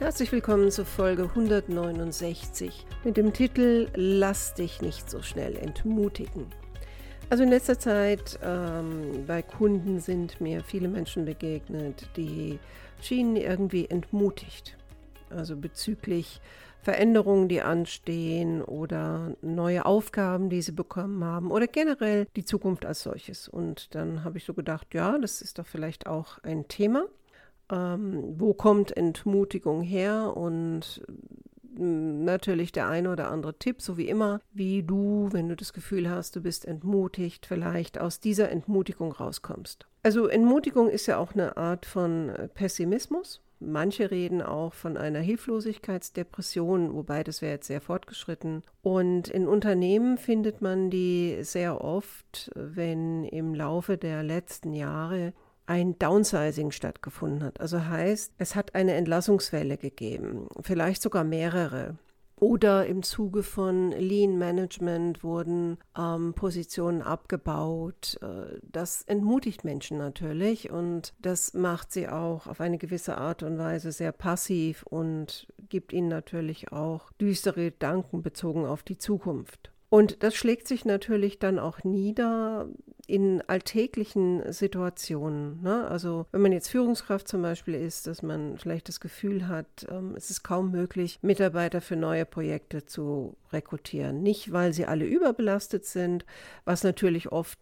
Herzlich willkommen zur Folge 169 mit dem Titel Lass dich nicht so schnell entmutigen. Also in letzter Zeit ähm, bei Kunden sind mir viele Menschen begegnet, die schienen irgendwie entmutigt. Also bezüglich Veränderungen, die anstehen oder neue Aufgaben, die sie bekommen haben oder generell die Zukunft als solches. Und dann habe ich so gedacht, ja, das ist doch vielleicht auch ein Thema ähm, wo kommt Entmutigung her und mm, natürlich der eine oder andere Tipp, so wie immer, wie du, wenn du das Gefühl hast, du bist entmutigt, vielleicht aus dieser Entmutigung rauskommst. Also Entmutigung ist ja auch eine Art von Pessimismus. Manche reden auch von einer Hilflosigkeitsdepression, wobei das wäre jetzt sehr fortgeschritten. Und in Unternehmen findet man die sehr oft, wenn im Laufe der letzten Jahre ein Downsizing stattgefunden hat. Also heißt, es hat eine Entlassungswelle gegeben, vielleicht sogar mehrere. Oder im Zuge von Lean Management wurden ähm, Positionen abgebaut. Äh, das entmutigt Menschen natürlich und das macht sie auch auf eine gewisse Art und Weise sehr passiv und gibt ihnen natürlich auch düstere Gedanken bezogen auf die Zukunft. Und das schlägt sich natürlich dann auch nieder in alltäglichen Situationen. Ne? Also wenn man jetzt Führungskraft zum Beispiel ist, dass man vielleicht das Gefühl hat, ähm, es ist kaum möglich, Mitarbeiter für neue Projekte zu rekrutieren. Nicht, weil sie alle überbelastet sind, was natürlich oft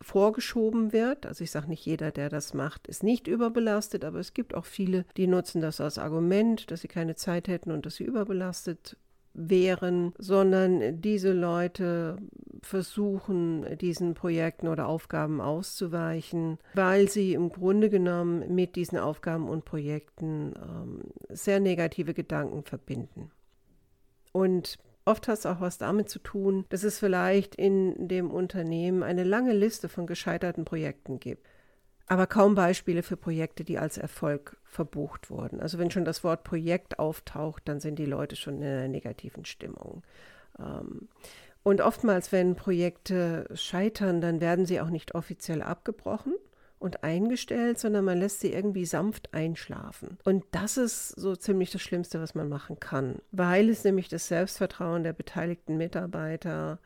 vorgeschoben wird. Also ich sage nicht jeder, der das macht, ist nicht überbelastet, aber es gibt auch viele, die nutzen das als Argument, dass sie keine Zeit hätten und dass sie überbelastet wären, sondern diese Leute versuchen, diesen Projekten oder Aufgaben auszuweichen, weil sie im Grunde genommen mit diesen Aufgaben und Projekten ähm, sehr negative Gedanken verbinden. Und Oft hat es auch was damit zu tun, dass es vielleicht in dem Unternehmen eine lange Liste von gescheiterten Projekten gibt aber kaum Beispiele für Projekte, die als Erfolg verbucht wurden. Also wenn schon das Wort Projekt auftaucht, dann sind die Leute schon in einer negativen Stimmung. Ähm, und oftmals, wenn Projekte scheitern, dann werden sie auch nicht offiziell abgebrochen und eingestellt, sondern man lässt sie irgendwie sanft einschlafen. Und das ist so ziemlich das Schlimmste, was man machen kann, weil es nämlich das Selbstvertrauen der beteiligten Mitarbeiter,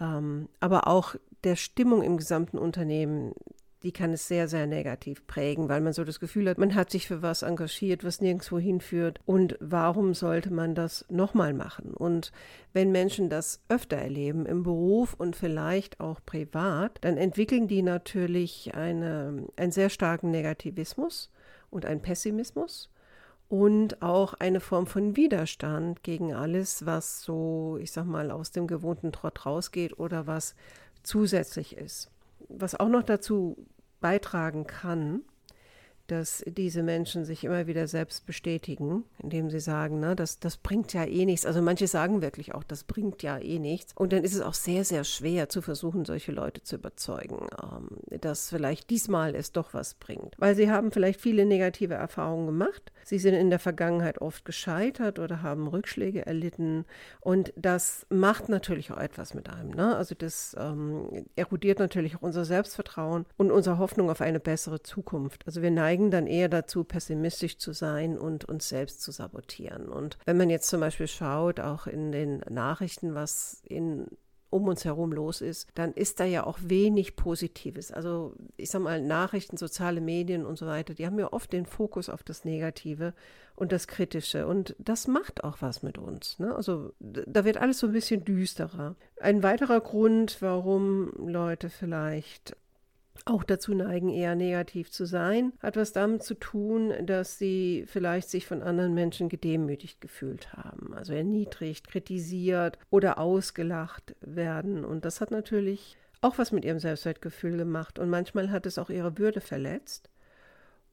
ähm, aber auch der Stimmung im gesamten Unternehmen die kann es sehr, sehr negativ prägen, weil man so das Gefühl hat, man hat sich für was engagiert, was nirgendwo hinführt. Und warum sollte man das nochmal machen? Und wenn Menschen das öfter erleben, im Beruf und vielleicht auch privat, dann entwickeln die natürlich eine, einen sehr starken Negativismus und einen Pessimismus und auch eine Form von Widerstand gegen alles, was so, ich sag mal, aus dem gewohnten Trott rausgeht oder was zusätzlich ist was auch noch dazu beitragen kann, dass diese Menschen sich immer wieder selbst bestätigen, indem sie sagen, ne, das, das bringt ja eh nichts. Also manche sagen wirklich auch, das bringt ja eh nichts. Und dann ist es auch sehr, sehr schwer zu versuchen, solche Leute zu überzeugen, ähm, dass vielleicht diesmal es doch was bringt. Weil sie haben vielleicht viele negative Erfahrungen gemacht. Sie sind in der Vergangenheit oft gescheitert oder haben Rückschläge erlitten. Und das macht natürlich auch etwas mit einem. Ne? Also das ähm, erodiert natürlich auch unser Selbstvertrauen und unsere Hoffnung auf eine bessere Zukunft. Also wir neigen neigen dann eher dazu, pessimistisch zu sein und uns selbst zu sabotieren. Und wenn man jetzt zum Beispiel schaut, auch in den Nachrichten, was in um uns herum los ist, dann ist da ja auch wenig Positives. Also ich sage mal, Nachrichten, soziale Medien und so weiter, die haben ja oft den Fokus auf das Negative und das Kritische. Und das macht auch was mit uns. Ne? Also da wird alles so ein bisschen düsterer. Ein weiterer Grund, warum Leute vielleicht auch dazu neigen, eher negativ zu sein, hat was damit zu tun, dass sie vielleicht sich von anderen Menschen gedemütigt gefühlt haben, also erniedrigt, kritisiert oder ausgelacht werden. Und das hat natürlich auch was mit ihrem Selbstwertgefühl gemacht und manchmal hat es auch ihre Würde verletzt.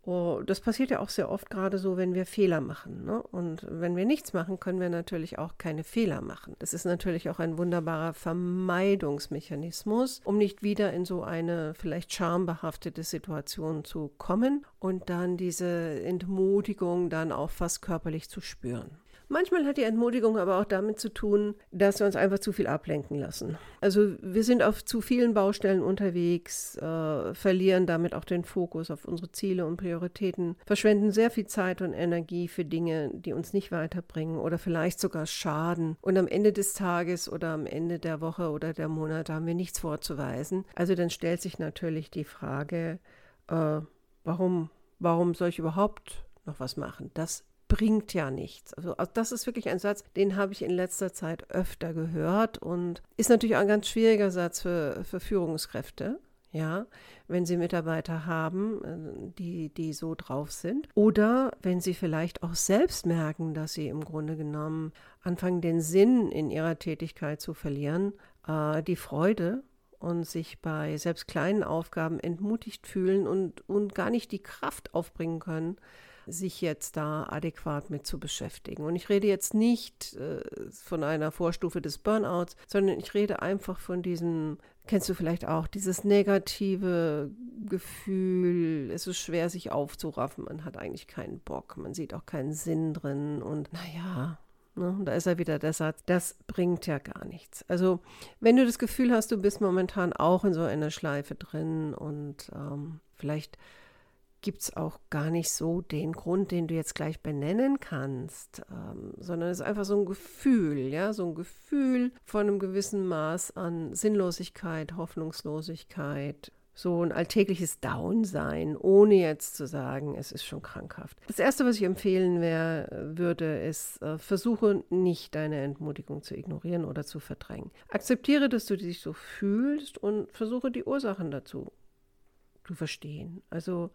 Oh, das passiert ja auch sehr oft gerade so, wenn wir Fehler machen. Ne? Und wenn wir nichts machen, können wir natürlich auch keine Fehler machen. Das ist natürlich auch ein wunderbarer Vermeidungsmechanismus, um nicht wieder in so eine vielleicht schambehaftete Situation zu kommen und dann diese Entmutigung dann auch fast körperlich zu spüren. Manchmal hat die Entmutigung aber auch damit zu tun, dass wir uns einfach zu viel ablenken lassen. Also wir sind auf zu vielen Baustellen unterwegs, äh, verlieren damit auch den Fokus auf unsere Ziele und Prioritäten, verschwenden sehr viel Zeit und Energie für Dinge, die uns nicht weiterbringen oder vielleicht sogar schaden. Und am Ende des Tages oder am Ende der Woche oder der Monate haben wir nichts vorzuweisen. Also dann stellt sich natürlich die Frage, äh, warum, warum soll ich überhaupt noch was machen? Das bringt ja nichts. Also, also das ist wirklich ein Satz, den habe ich in letzter Zeit öfter gehört und ist natürlich ein ganz schwieriger Satz für, für Führungskräfte. Ja, wenn Sie Mitarbeiter haben, äh, die, die so drauf sind. Oder wenn Sie vielleicht auch selbst merken, dass Sie im Grunde genommen anfangen, den Sinn in Ihrer Tätigkeit zu verlieren, äh, die Freude und sich bei selbst kleinen Aufgaben entmutigt fühlen und, und gar nicht die Kraft aufbringen können, sich jetzt da adäquat mit zu beschäftigen. Und ich rede jetzt nicht äh, von einer Vorstufe des Burnouts, sondern ich rede einfach von diesem, kennst du vielleicht auch, dieses negative Gefühl, es ist schwer, sich aufzuraffen, man hat eigentlich keinen Bock, man sieht auch keinen Sinn drin und naja, Ne, da ist er wieder der Satz, das bringt ja gar nichts. Also wenn du das Gefühl hast, du bist momentan auch in so einer Schleife drin und ähm, vielleicht gibt es auch gar nicht so den Grund, den du jetzt gleich benennen kannst, ähm, sondern es ist einfach so ein Gefühl, ja, so ein Gefühl von einem gewissen Maß an Sinnlosigkeit, Hoffnungslosigkeit, so ein alltägliches Down-Sein, ohne jetzt zu sagen, es ist schon krankhaft. Das Erste, was ich empfehlen wär, würde, ist, äh, versuche nicht deine Entmutigung zu ignorieren oder zu verdrängen. Akzeptiere, dass du dich so fühlst und versuche die Ursachen dazu zu verstehen. Also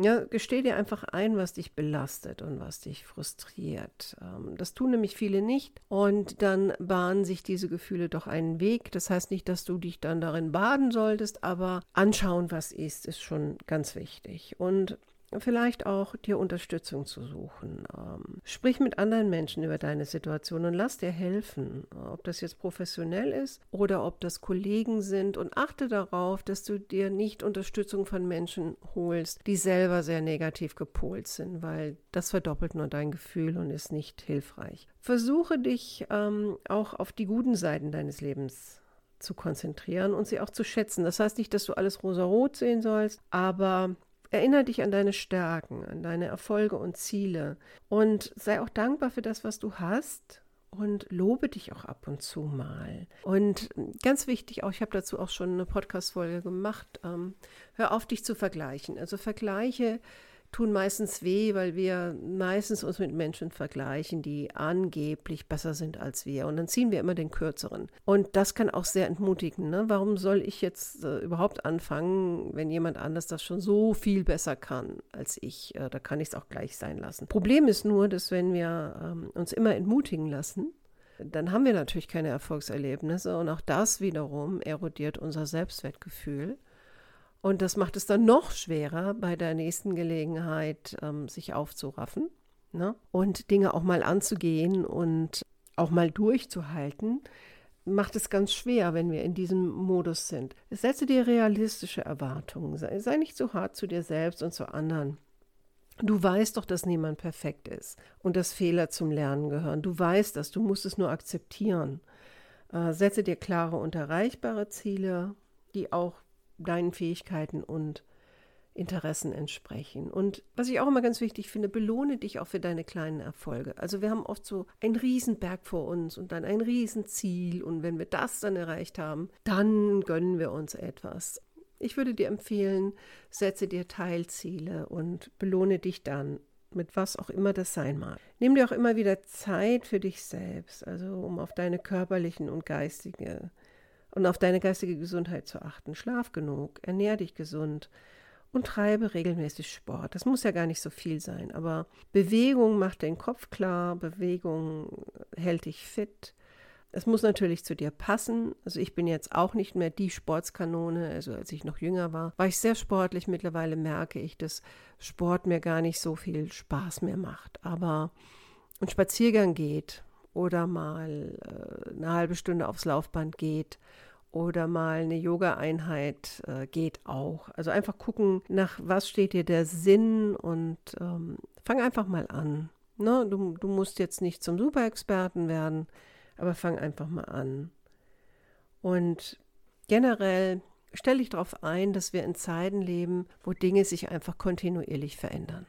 ja, gesteh dir einfach ein, was dich belastet und was dich frustriert. Ähm, das tun nämlich viele nicht. Und dann bahnen sich diese Gefühle doch einen Weg. Das heißt nicht, dass du dich dann darin baden solltest, aber anschauen, was ist, ist schon ganz wichtig. Und vielleicht auch dir Unterstützung zu suchen. Ähm, sprich mit anderen Menschen über deine Situation und lass dir helfen, ob das jetzt professionell ist oder ob das Kollegen sind und achte darauf, dass du dir nicht Unterstützung von Menschen holst, die selber sehr negativ gepolt sind, weil das verdoppelt nur dein Gefühl und ist nicht hilfreich. Versuche dich ähm, auch auf die guten Seiten deines Lebens zu konzentrieren und sie auch zu schätzen. Das heißt nicht, dass du alles rosa-rot sehen sollst, aber Erinnere dich an deine Stärken, an deine Erfolge und Ziele und sei auch dankbar für das, was du hast und lobe dich auch ab und zu mal. Und ganz wichtig auch, ich habe dazu auch schon eine Podcast-Folge gemacht, ähm, hör auf, dich zu vergleichen. Also vergleiche tun meistens weh, weil wir meistens uns mit Menschen vergleichen, die angeblich besser sind als wir. Und dann ziehen wir immer den kürzeren. Und das kann auch sehr entmutigen. Ne? Warum soll ich jetzt äh, überhaupt anfangen, wenn jemand anders das schon so viel besser kann als ich? Äh, da kann ich es auch gleich sein lassen. Problem ist nur, dass wenn wir ähm, uns immer entmutigen lassen, dann haben wir natürlich keine Erfolgserlebnisse und auch das wiederum erodiert unser Selbstwertgefühl. Und das macht es dann noch schwerer, bei der nächsten Gelegenheit ähm, sich aufzuraffen ne? und Dinge auch mal anzugehen und auch mal durchzuhalten. Macht es ganz schwer, wenn wir in diesem Modus sind. Setze dir realistische Erwartungen. Sei, sei nicht so hart zu dir selbst und zu anderen. Du weißt doch, dass niemand perfekt ist und dass Fehler zum Lernen gehören. Du weißt das, du musst es nur akzeptieren. Äh, setze dir klare und erreichbare Ziele, die auch deinen Fähigkeiten und Interessen entsprechen. Und was ich auch immer ganz wichtig finde, belohne dich auch für deine kleinen Erfolge. Also wir haben oft so einen Riesenberg vor uns und dann ein Riesenziel und wenn wir das dann erreicht haben, dann gönnen wir uns etwas. Ich würde dir empfehlen, setze dir Teilziele und belohne dich dann mit was auch immer das sein mag. Nimm dir auch immer wieder Zeit für dich selbst, also um auf deine körperlichen und geistige und auf deine geistige Gesundheit zu achten. Schlaf genug, ernähr dich gesund und treibe regelmäßig Sport. Das muss ja gar nicht so viel sein, aber Bewegung macht den Kopf klar, Bewegung hält dich fit Es muss natürlich zu dir passen. Also ich bin jetzt auch nicht mehr die Sportskanone. Also als ich noch jünger war, war ich sehr sportlich. Mittlerweile merke ich, dass Sport mir gar nicht so viel Spaß mehr macht. Aber ein Spaziergang geht oder mal äh, eine halbe Stunde aufs Laufband geht oder mal eine Yoga-Einheit äh, geht auch. Also einfach gucken, nach was steht dir der Sinn und ähm, fang einfach mal an. Ne? Du, du musst jetzt nicht zum Superexperten werden, aber fang einfach mal an. Und generell stelle ich darauf ein, dass wir in Zeiten leben, wo Dinge sich einfach kontinuierlich verändern.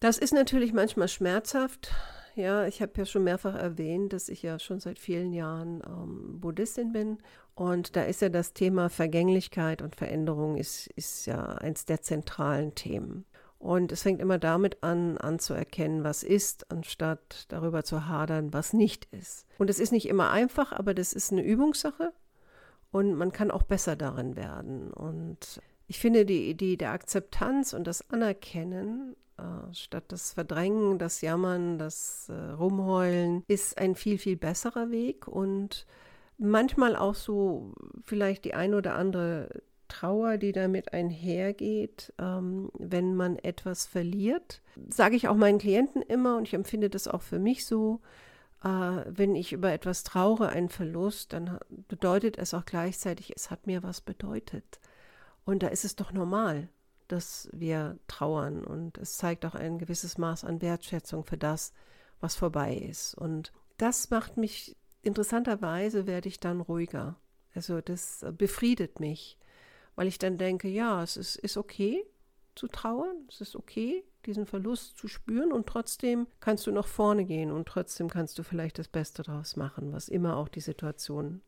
Das ist natürlich manchmal schmerzhaft, ja, ich habe ja schon mehrfach erwähnt, dass ich ja schon seit vielen Jahren ähm, Buddhistin bin. Und da ist ja das Thema Vergänglichkeit und Veränderung ist, ist ja eins der zentralen Themen. Und es fängt immer damit an, anzuerkennen, was ist, anstatt darüber zu hadern, was nicht ist. Und es ist nicht immer einfach, aber das ist eine Übungssache und man kann auch besser darin werden. Und ich finde die Idee der Akzeptanz und das Anerkennen äh, statt das Verdrängen, das Jammern, das äh, Rumheulen, ist ein viel, viel besserer Weg und manchmal auch so vielleicht die ein oder andere Trauer, die damit einhergeht, ähm, wenn man etwas verliert. Sage ich auch meinen Klienten immer und ich empfinde das auch für mich so, äh, wenn ich über etwas traure, einen Verlust, dann bedeutet es auch gleichzeitig, es hat mir was bedeutet. Und da ist es doch normal dass wir trauern und es zeigt auch ein gewisses Maß an Wertschätzung für das, was vorbei ist. Und das macht mich, interessanterweise werde ich dann ruhiger. Also das befriedet mich, weil ich dann denke, ja, es ist, ist okay zu trauern, es ist okay, diesen Verlust zu spüren und trotzdem kannst du nach vorne gehen und trotzdem kannst du vielleicht das Beste daraus machen, was immer auch die Situation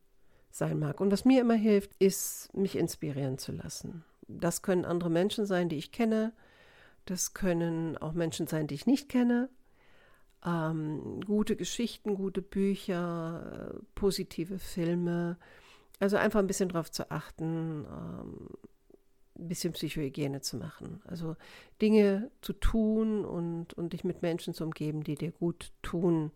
sein mag. Und was mir immer hilft, ist, mich inspirieren zu lassen. Das können andere Menschen sein, die ich kenne. Das können auch Menschen sein, die ich nicht kenne. Ähm, gute Geschichten, gute Bücher, äh, positive Filme. Also einfach ein bisschen darauf zu achten, ähm, ein bisschen Psychohygiene zu machen. Also Dinge zu tun und, und dich mit Menschen zu umgeben, die dir gut tun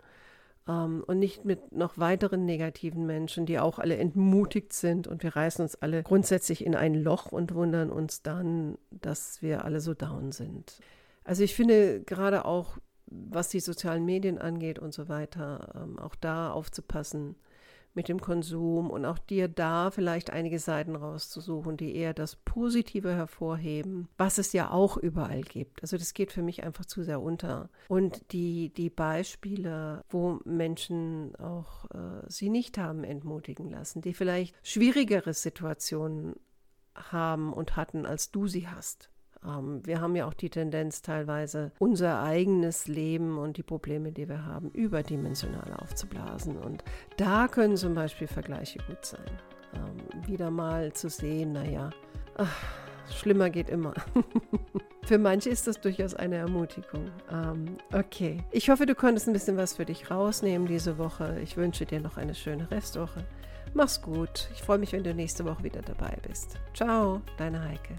ähm, und nicht mit noch weiteren negativen Menschen, die auch alle entmutigt sind und wir reißen uns alle grundsätzlich in ein Loch und wundern uns dann, dass wir alle so down sind. Also ich finde gerade auch, was die sozialen Medien angeht und so weiter, ähm, auch da aufzupassen, mit dem Konsum und auch dir da vielleicht einige Seiten rauszusuchen, die eher das Positive hervorheben, was es ja auch überall gibt. Also das geht für mich einfach zu sehr unter. Und die, die Beispiele, wo Menschen auch äh, sie nicht haben entmutigen lassen, die vielleicht schwierigere Situationen haben und hatten, als du sie hast. Ähm, wir haben ja auch die Tendenz, teilweise unser eigenes Leben und die Probleme, die wir haben, überdimensional aufzublasen. Und da können zum Beispiel Vergleiche gut sein. Ähm, wieder mal zu sehen, naja, ach, schlimmer geht immer. für manche ist das durchaus eine Ermutigung. Ähm, okay, ich hoffe, du konntest ein bisschen was für dich rausnehmen diese Woche. Ich wünsche dir noch eine schöne Restwoche. Mach's gut. Ich freue mich, wenn du nächste Woche wieder dabei bist. Ciao, deine Heike.